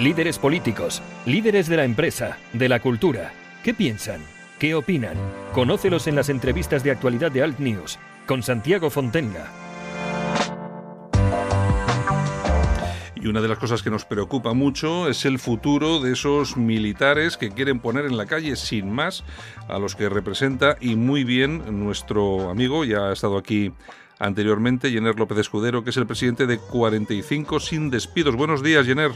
líderes políticos, líderes de la empresa, de la cultura. ¿Qué piensan? ¿Qué opinan? Conócelos en las entrevistas de actualidad de Alt News con Santiago Fontenga. Y una de las cosas que nos preocupa mucho es el futuro de esos militares que quieren poner en la calle sin más a los que representa y muy bien nuestro amigo, ya ha estado aquí anteriormente, Jenner López Escudero, que es el presidente de 45 sin despidos. Buenos días, Jenner.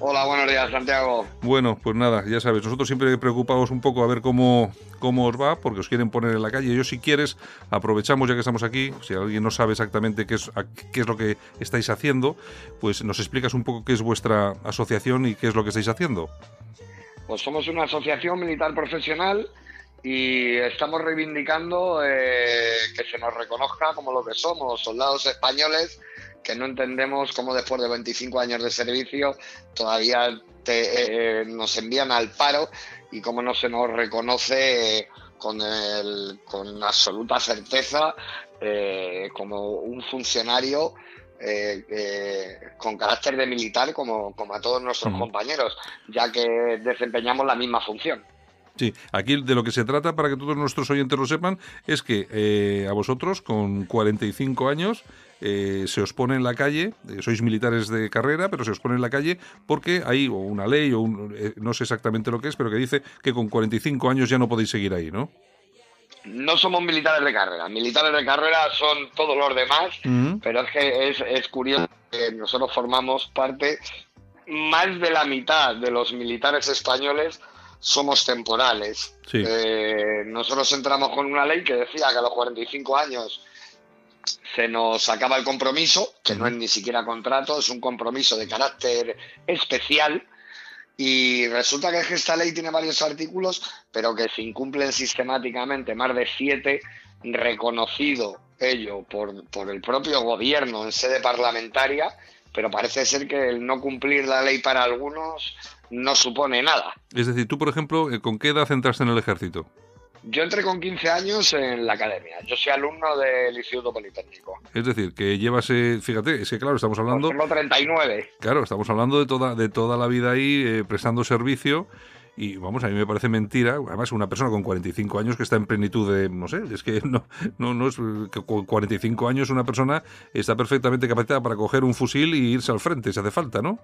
Hola, buenos días, Santiago. Bueno, pues nada, ya sabes, nosotros siempre preocupamos un poco a ver cómo, cómo os va, porque os quieren poner en la calle. Yo, si quieres, aprovechamos ya que estamos aquí, si alguien no sabe exactamente qué es, qué es lo que estáis haciendo, pues nos explicas un poco qué es vuestra asociación y qué es lo que estáis haciendo. Pues somos una asociación militar profesional y estamos reivindicando eh, que se nos reconozca como lo que somos, soldados españoles que no entendemos cómo después de 25 años de servicio todavía eh, eh, nos envían al paro y cómo no se nos reconoce con, con absoluta certeza eh, como un funcionario con carácter de militar como, como a todos nuestros compañeros, ya que desempeñamos la misma función. Sí, aquí de lo que se trata, para que todos nuestros oyentes lo sepan, es que a vosotros, con 45 años, eh, se os pone en la calle, eh, sois militares de carrera, pero se os pone en la calle porque hay una ley, o eh, no sé exactamente lo que es, pero que dice que con 45 años ya no podéis seguir ahí, ¿no? No somos militares de carrera, militares de carrera son todos los demás, pero es que es, curioso que nosotros formamos parte, más de la mitad de los militares españoles somos temporales. nosotros entramos con una ley que decía que a los 45 años se nos acaba el compromiso, que no es ni siquiera contrato, es un compromiso de carácter especial. Y resulta que esta ley tiene varios artículos, pero que se incumplen sistemáticamente más de siete, reconocido ello por, por el propio gobierno en sede parlamentaria, pero parece ser que el no cumplir la ley para algunos no supone nada. Es decir, tú, por ejemplo, ¿con qué edad entraste en el ejército? Yo entré con 15 años en la academia. Yo soy alumno del Instituto Politécnico. Es decir, que llevas, eh, fíjate, es que claro, estamos hablando... Tengo 39. Claro, estamos hablando de toda, de toda la vida ahí eh, prestando servicio y vamos, a mí me parece mentira, además una persona con 45 años que está en plenitud de, no sé, es que no, no, no es con 45 años una persona está perfectamente capacitada para coger un fusil y irse al frente si hace falta, ¿no?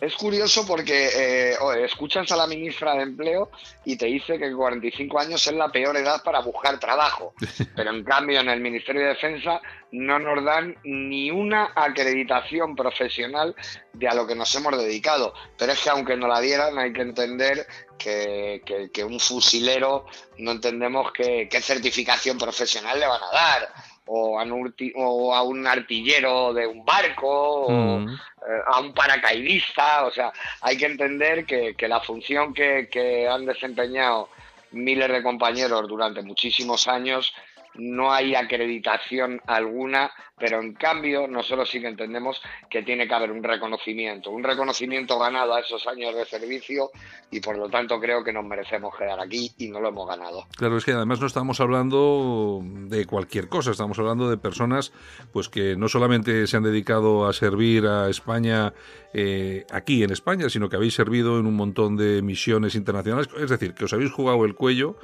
Es curioso porque eh, escuchas a la ministra de Empleo y te dice que 45 años es la peor edad para buscar trabajo, pero en cambio en el Ministerio de Defensa no nos dan ni una acreditación profesional de a lo que nos hemos dedicado. Pero es que aunque nos la dieran hay que entender que, que, un fusilero no entendemos qué certificación profesional le van a dar o a, un, o a un artillero de un barco, o mm. eh, a un paracaidista. O sea, hay que entender que, que la función que, que, han desempeñado miles de compañeros durante muchísimos años no hay acreditación alguna, pero en cambio nosotros sí que entendemos que tiene que haber un reconocimiento, un reconocimiento ganado a esos años de servicio y por lo tanto creo que nos merecemos quedar aquí y no lo hemos ganado. Claro, es que además no estamos hablando de cualquier cosa, estamos hablando de personas pues que no solamente se han dedicado a servir a España eh, aquí en España, sino que habéis servido en un montón de misiones internacionales, es decir, que os habéis jugado el cuello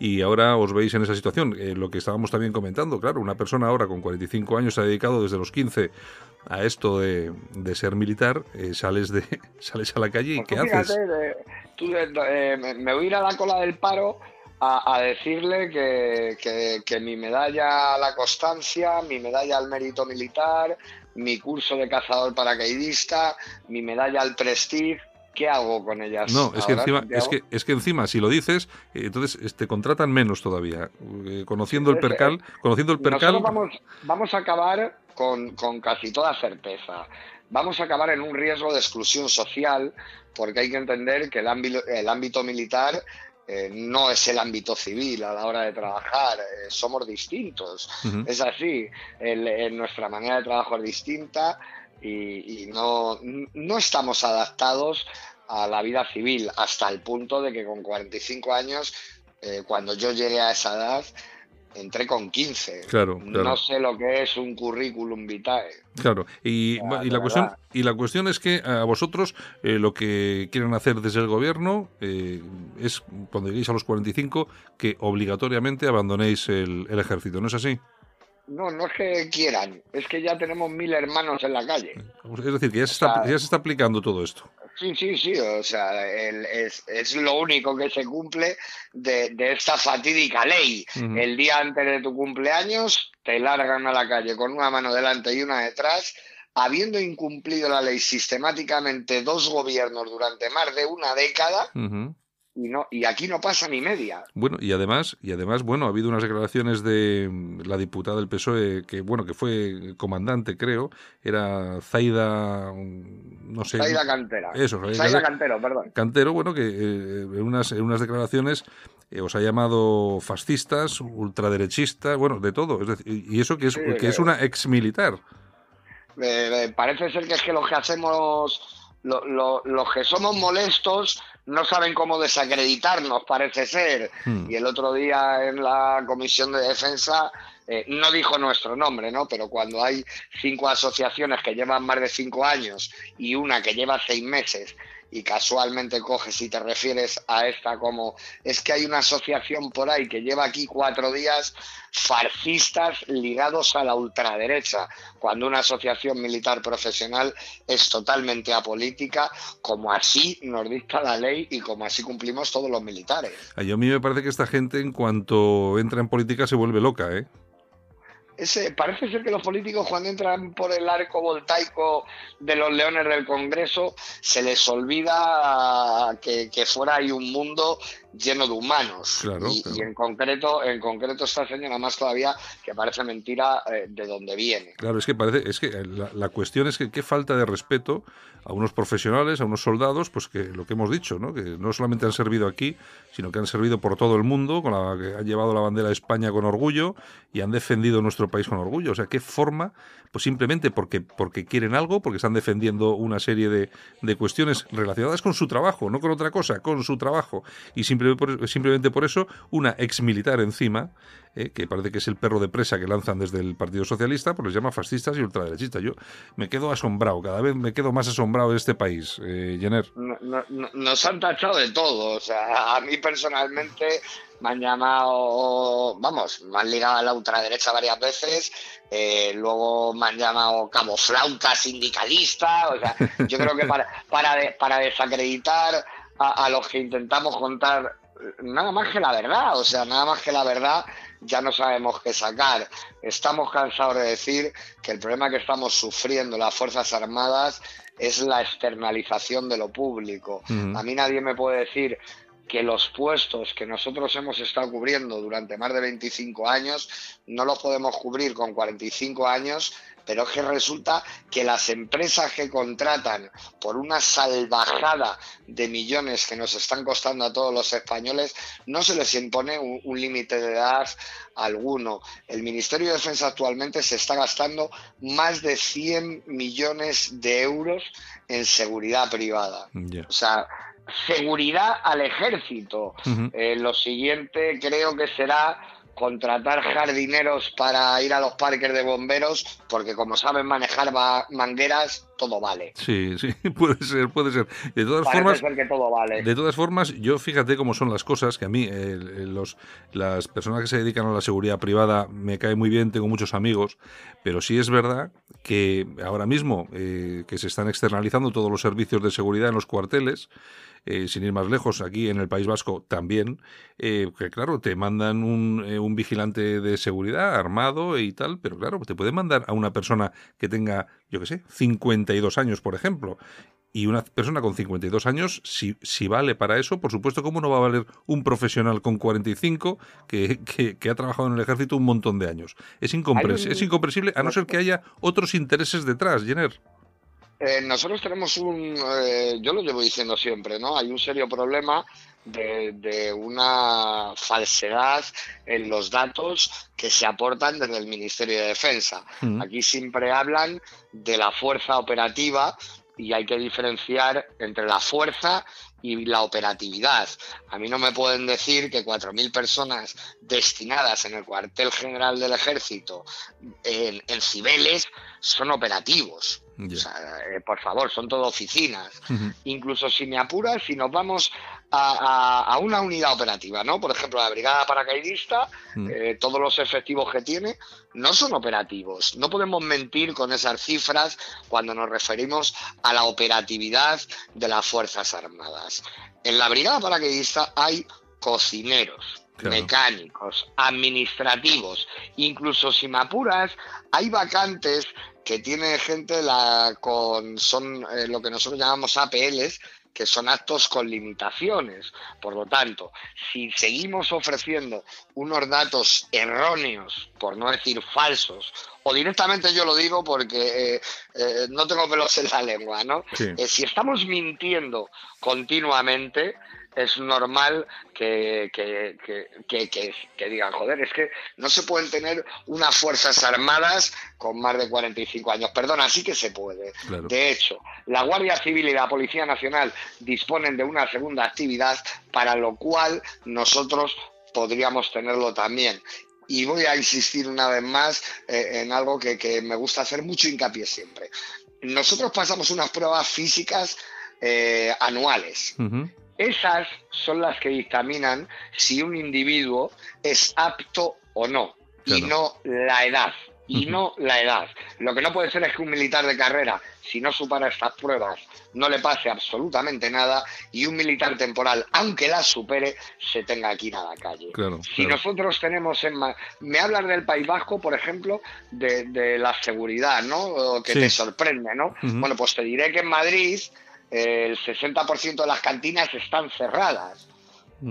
y ahora os veis en esa situación. Eh, lo que estábamos también comentando, claro, una persona ahora con 45 años ha dedicado desde los 15 a esto de, ser militar, eh, sales de sales a la calle y pues ¿qué haces? Eh, me voy a ir a la cola del paro a, decirle que, que, mi medalla a la constancia, mi medalla al mérito militar, mi curso de cazador paracaidista, mi medalla al prestige, ¿qué hago con ellas? No, es que, encima, es, que, es que encima, si lo dices, eh, entonces te contratan menos todavía. Eh, conociendo el percal, conociendo el percal. Vamos, vamos a acabar con, casi toda certeza. Vamos a acabar en un riesgo de exclusión social, porque hay que entender que el ámbito, el ámbito militar eh, no es el ámbito civil a la hora de trabajar, somos distintos, es así, nuestra manera de trabajo es distinta y, no, no, estamos adaptados a la vida civil hasta el punto de que con 45 años, eh, cuando yo llegué a esa edad, entré con 15. Claro, No sé lo que es un currículum vitae. Claro, y, la cuestión y la cuestión es que a vosotros eh, lo que quieren hacer desde el gobierno eh, es cuando lleguéis a los 45 que obligatoriamente abandonéis el, ejército, ¿no es así? No, no es que quieran, es que ya tenemos mil hermanos en la calle. Es decir, que ya está, ya se está aplicando todo esto. Sí, sí, sí, o sea, es, es, lo único que se cumple de, esta fatídica ley. El día antes de tu cumpleaños te largan a la calle con una mano delante y una detrás, habiendo incumplido la ley sistemáticamente dos gobiernos durante más de una década y no y aquí no pasa ni media. Bueno, y además y además bueno, ha habido unas declaraciones de mm, la diputada del PSOE que bueno, que fue comandante, creo, era Zaida mm, no sé. Zaida Cantera. Eso, Zaida, Cantero, perdón. Cantero, bueno, que eh, en unas en unas declaraciones eh, os ha llamado fascistas, ultraderechistas, bueno, de todo, y eso que es que es una ex militar. Eh, parece ser que es que los que hacemos los que somos molestos no saben cómo desacreditarnos, parece ser. Hmm. Y el otro día en la Comisión de Defensa eh, no dijo nuestro nombre, ¿no? Pero cuando hay cinco asociaciones que llevan más de cinco años y una que lleva seis meses y casualmente coges y te refieres a esta como es que hay una asociación por ahí que lleva aquí cuatro días fascistas ligados a la ultraderecha, cuando una asociación militar profesional es totalmente apolítica, como así nos dicta la ley y como así cumplimos todos los militares. A mí me parece que esta gente en cuanto entra en política se vuelve loca, ¿eh? Parece ser que los políticos cuando entran por el arco voltaico de los leones del Congreso se les olvida que, fuera hay un mundo lleno de humanos. y, en concreto, en concreto esta señora más todavía que parece mentira eh, de dónde viene. Claro, es que parece, es que la, la, cuestión es que qué falta de respeto a unos profesionales, a unos soldados, pues que lo que hemos dicho, ¿no? que no solamente han servido aquí, sino que han servido por todo el mundo, con la, que han llevado la bandera de España con orgullo y han defendido nuestro país con orgullo. O sea, ¿qué forma? Pues simplemente porque, porque quieren algo, porque están defendiendo una serie de, de cuestiones relacionadas con su trabajo, no con otra cosa, con su trabajo. Y simplemente por, simplemente por eso, una ex militar encima, eh, que parece que es el perro de presa que lanzan desde el Partido Socialista, pues les llama fascistas y ultraderechistas. Yo me quedo asombrado, cada vez me quedo más asombrado de este país, eh, Jenner. nos han tachado de todo, o sea, a mí personalmente me han llamado, vamos, me han ligado a la ultraderecha varias veces, eh, luego me han llamado cabo flauta sindicalista, o sea, yo creo que para, para, para desacreditar a, los que intentamos contar nada más que la verdad, o sea, nada más que la verdad ya no sabemos qué sacar. Estamos cansados de decir que el problema que estamos sufriendo las Fuerzas Armadas es la externalización de lo público. A mí nadie me puede decir que los puestos que nosotros hemos estado cubriendo durante más de 25 años no los podemos cubrir con 45 años, pero es que resulta que las empresas que contratan por una salvajada de millones que nos están costando a todos los españoles, no se les impone un, límite de edad alguno. El Ministerio de Defensa actualmente se está gastando más de 100 millones de euros en seguridad privada. O sea, seguridad al ejército. Eh, lo siguiente creo que será contratar jardineros para ir a los parques de bomberos, porque como saben manejar mangueras, todo vale. Sí, sí, puede ser, puede ser. De todas formas, que todo vale. De todas formas, yo fíjate cómo son las cosas, que a mí eh, los, las personas que se dedican a la seguridad privada me cae muy bien, tengo muchos amigos, pero sí es verdad que ahora mismo eh, que se están externalizando todos los servicios de seguridad en los cuarteles, eh, sin ir más lejos, aquí en el País Vasco también, eh, que claro, te mandan un, eh, un, vigilante de seguridad armado y tal, pero claro, te pueden mandar a una persona que tenga, yo qué sé, 52 años, por ejemplo. Y una persona con 52 años, si, si vale para eso, por supuesto, ¿cómo no va a valer un profesional con 45 que, que, que ha trabajado en el ejército un montón de años? Es, incomprensible, es incomprensible, a no ser que haya otros intereses detrás, Jenner. Eh, nosotros tenemos un, eh, yo lo llevo diciendo siempre, ¿no? Hay un serio problema de, una falsedad en los datos que se aportan desde el Ministerio de Defensa. Mm. Aquí siempre hablan de la fuerza operativa y hay que diferenciar entre la fuerza y la operatividad. A mí no me pueden decir que 4.000 personas destinadas en el cuartel general del ejército en, en Cibeles son operativos. Eh, por favor, son todo oficinas. Incluso si me apuras, si nos vamos a, una unidad operativa, ¿no? Por ejemplo, la brigada paracaidista, mm. eh, todos los efectivos que tiene no son operativos. No podemos mentir con esas cifras cuando nos referimos a la operatividad de las Fuerzas Armadas. En la brigada paracaidista hay cocineros, mecánicos, administrativos, incluso si me apuras, hay vacantes que tiene gente la, con son eh, lo que nosotros llamamos APLs, que son actos con limitaciones. Por lo tanto, si seguimos ofreciendo unos datos erróneos, por no decir falsos, o directamente yo lo digo porque eh, eh, no tengo pelos en la lengua, ¿no? si estamos mintiendo continuamente, es normal que, que, digan, joder, es que no se pueden tener unas Fuerzas Armadas con más de 45 años. Perdona, sí que se puede. De hecho, la Guardia Civil y la Policía Nacional disponen de una segunda actividad para lo cual nosotros podríamos tenerlo también. Y voy a insistir una vez más eh, en algo que, me gusta hacer mucho hincapié siempre. Nosotros pasamos unas pruebas físicas eh, anuales. Esas son las que dictaminan si un individuo es apto o no, y no la edad. Y no la edad. Lo que no puede ser es que un militar de carrera, si no supera estas pruebas, no le pase absolutamente nada y un militar temporal, aunque las supere, se tenga que ir a la calle. si nosotros tenemos en me hablas del País Vasco, por ejemplo, de, la seguridad, ¿no? Que te sorprende, ¿no? Bueno, pues te diré que en Madrid el 60% de las cantinas están cerradas.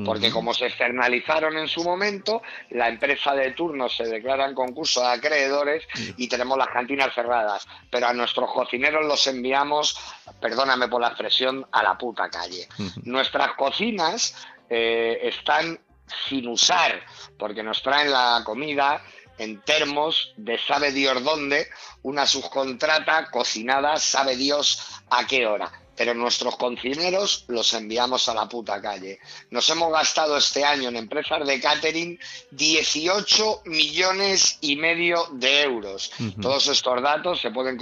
Porque como se externalizaron en su momento, la empresa de turno se declara en concurso de acreedores y tenemos las cantinas cerradas. Pero a nuestros cocineros los enviamos, perdóname por la expresión, a la puta calle. Nuestras cocinas eh, están sin usar, porque nos traen la comida en termos de sabe Dios dónde, una subcontrata cocinada sabe Dios a qué hora pero nuestros cocineros los enviamos a la puta calle. Nos hemos gastado este año en empresas de catering 18 millones y medio de euros. Todos estos datos se pueden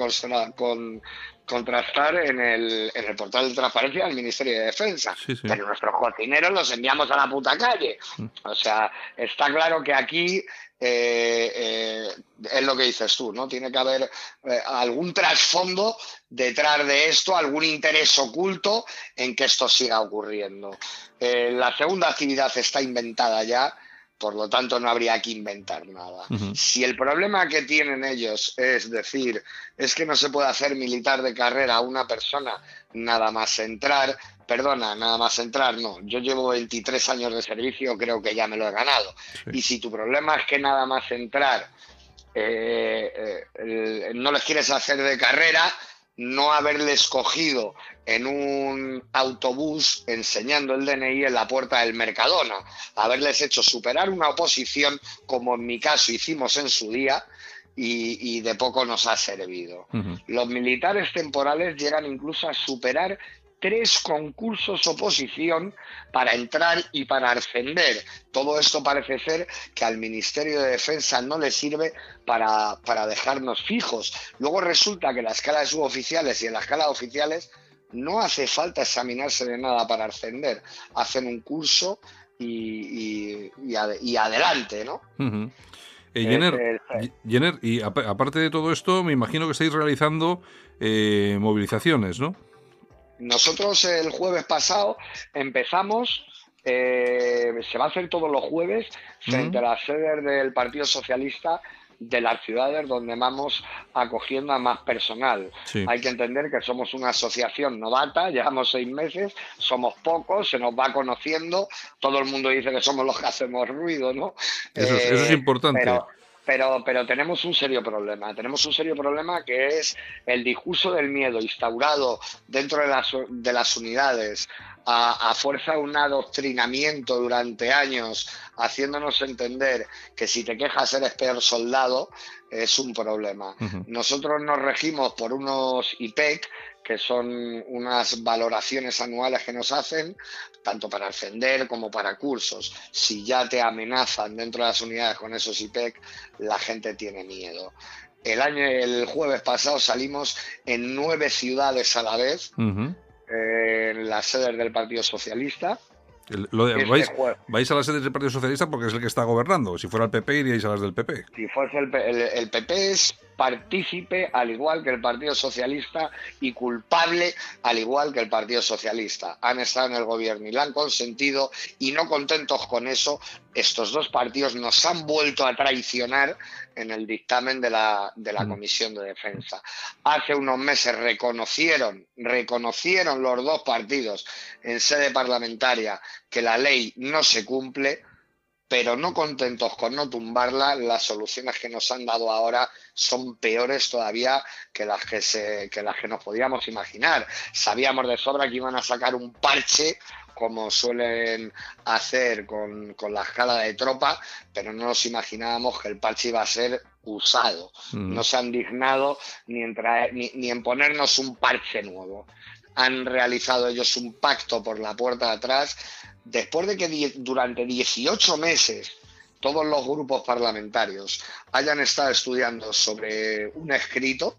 contrastar en el, portal de transparencia del Ministerio de Defensa. Pero nuestros cocineros los enviamos a la puta calle. Mm. O sea, está claro que aquí eh, eh, es lo que dices tú, ¿no? Tiene que haber eh, algún trasfondo detrás de esto, algún interés oculto en que esto siga ocurriendo. la segunda actividad está inventada ya, por lo tanto no habría que inventar nada. Si el problema que tienen ellos es decir, es que no se puede hacer militar de carrera a una persona nada más entrar, perdona, nada más entrar, no, yo llevo 23 años de servicio, creo que ya me lo he ganado. Y si tu problema es que nada más entrar eh, eh, no les quieres hacer de carrera, no haberle escogido en un autobús enseñando el DNI en la puerta del Mercadona, haberles hecho superar una oposición como en mi caso hicimos en su día y, de poco nos ha servido. Los militares temporales llegan incluso a superar tres concursos oposición para entrar y para ascender. Todo esto parece ser que al Ministerio de Defensa no le sirve para, para dejarnos fijos. Luego resulta que en la escala de suboficiales y en la escala de oficiales no hace falta examinarse de nada para ascender. Hacen un curso y, y, adelante, ¿no? Eh, Jenner, Jenner, y aparte de todo esto, me imagino que estáis realizando eh, movilizaciones, ¿no? Nosotros el jueves pasado empezamos, eh, se va a hacer todos los jueves, frente a las sedes del Partido Socialista de las ciudades donde vamos acogiendo a más personal. Hay que entender que somos una asociación novata, llevamos seis meses, somos pocos, se nos va conociendo, todo el mundo dice que somos los que hacemos ruido, ¿no? Eso, es eh, importante pero, pero tenemos un serio problema. Tenemos un serio problema que es el discurso del miedo instaurado dentro de las, de las unidades a, fuerza de un adoctrinamiento durante años, haciéndonos entender que si te quejas eres peor soldado, es un problema. Nosotros nos regimos por unos IPEC, que son unas valoraciones anuales que nos hacen, tanto para ascender como para cursos. Si ya te amenazan dentro de las unidades con esos IPEC, la gente tiene miedo. El año, el jueves pasado salimos en nueve ciudades a la vez en las sedes del Partido Socialista. Vais, a las sedes del Partido Socialista porque es el que está gobernando. Si fuera el PP, iríais a las del PP. Si fuese el, el PP es partícipe al igual que el Partido Socialista y culpable al igual que el Partido Socialista. Han estado en el gobierno y la han consentido y no contentos con eso, estos dos partidos nos han vuelto a traicionar en el dictamen de la, de la. Comisión de Defensa. Hace unos meses reconocieron, reconocieron los dos partidos en sede parlamentaria que la ley no se cumple pero no contentos con no tumbarla, las soluciones que nos han dado ahora son peores todavía que las que, se, que las que nos podíamos imaginar. Sabíamos de sobra que iban a sacar un parche como suelen hacer con, la escala de tropa, pero no nos imaginábamos que el parche iba a ser usado. Mm. No se han dignado ni en, ni, ni en ponernos un parche nuevo. Han realizado ellos un pacto por la puerta de atrás después de que durante 18 meses todos los grupos parlamentarios hayan estado estudiando sobre un escrito,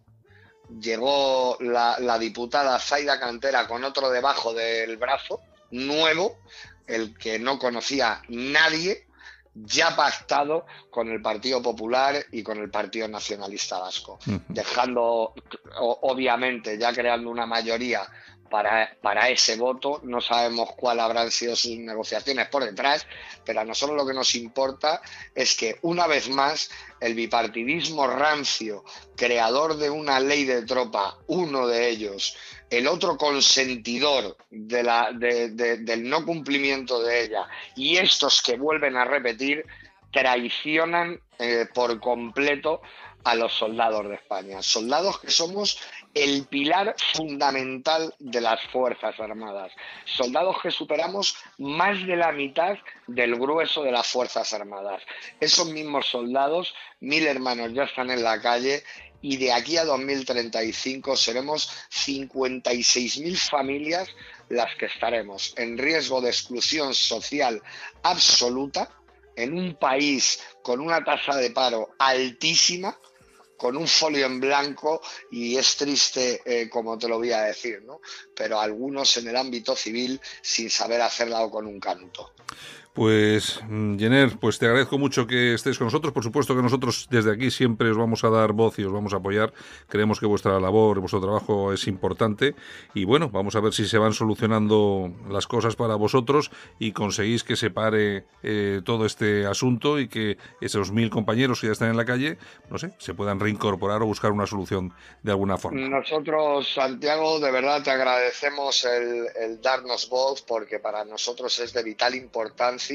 llegó la, diputada Zaida Cantera con otro debajo del brazo, nuevo, el que no conocía nadie, ya pactado con el Partido Popular y con el Partido Nacionalista Vasco, dejando, obviamente, ya creando una mayoría para, para, ese voto. No sabemos cuál habrán sido sus negociaciones por detrás, pero a nosotros lo que nos importa es que una vez más el bipartidismo rancio, creador de una ley de tropa, uno de ellos, el otro consentidor de la, del no cumplimiento de ella, y estos que vuelven a repetir, traicionan eh, por completo a los soldados de España. Soldados que somos el pilar fundamental de las Fuerzas Armadas. Soldados que superamos más de la mitad del grueso de las Fuerzas Armadas. Esos mismos soldados, mil hermanos ya están en la calle y de aquí a 2035 seremos 56.000 familias las que estaremos en riesgo de exclusión social absoluta en un país con una tasa de paro altísima con un folio en blanco y es triste eh, como te lo voy a decir, ¿no? Pero algunos en el ámbito civil sin saber hacerla con un canto. Pues, mm, Jenner, pues te agradezco mucho que estés con nosotros. Por supuesto que nosotros desde aquí siempre os vamos a dar voz y os vamos a apoyar. Creemos que vuestra labor, vuestro trabajo es importante. Y bueno, vamos a ver si se van solucionando las cosas para vosotros y conseguís que se pare eh, todo este asunto y que esos mil compañeros que ya están en la calle, no sé, se puedan reincorporar o buscar una solución de alguna forma. Nosotros, Santiago, de verdad te agradecemos el darnos voz porque para nosotros es de vital importancia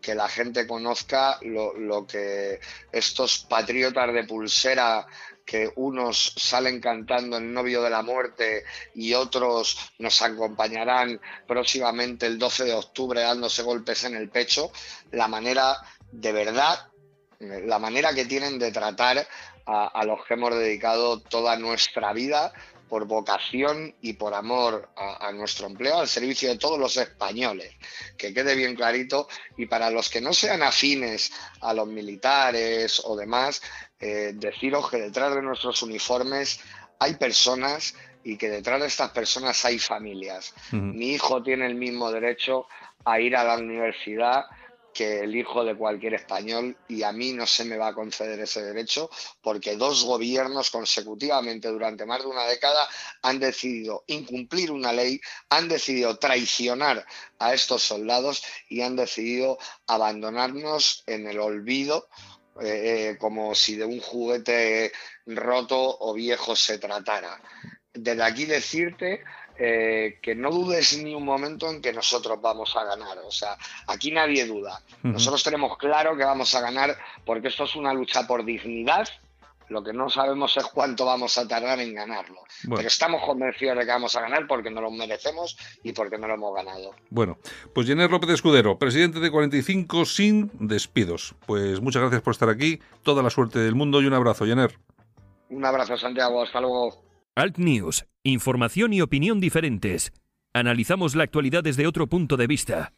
que la gente conozca lo, que estos patriotas de pulsera que unos salen cantando el novio de la muerte y otros nos acompañarán próximamente el 12 de octubre dándose golpes en el pecho, la manera de verdad, la manera que tienen de tratar a los que hemos dedicado toda nuestra vida por vocación y por amor a, nuestro empleo al servicio de todos los españoles. Que quede bien clarito. Y para los que no sean afines a los militares o demás, eh, deciros que detrás de nuestros uniformes hay personas y que detrás de estas personas hay familias. Mi hijo tiene el mismo derecho a ir a la universidad que el hijo de cualquier español y a mí no se me va a conceder ese derecho porque dos gobiernos consecutivamente durante más de una década han decidido incumplir una ley, han decidido traicionar a estos soldados y han decidido abandonarnos en el olvido eh, eh, como si de un juguete roto o viejo se tratara. Desde aquí decirte eh, que no dudes ni un momento en que nosotros vamos a ganar. O sea, aquí nadie duda. Nosotros tenemos claro que vamos a ganar porque esto es una lucha por dignidad, Lo que no sabemos es cuánto vamos a tardar en ganarlo. Pero estamos convencidos de que vamos a ganar porque nos lo merecemos y porque no lo hemos ganado. Bueno, pues Jenner López Escudero, presidente de 45 sin despidos. Pues muchas gracias por estar aquí. Toda la suerte del mundo y un abrazo, Jenner. Un abrazo, Santiago. Hasta luego. Alt News. Información y opinión diferentes. Analizamos la actualidad desde otro punto de vista.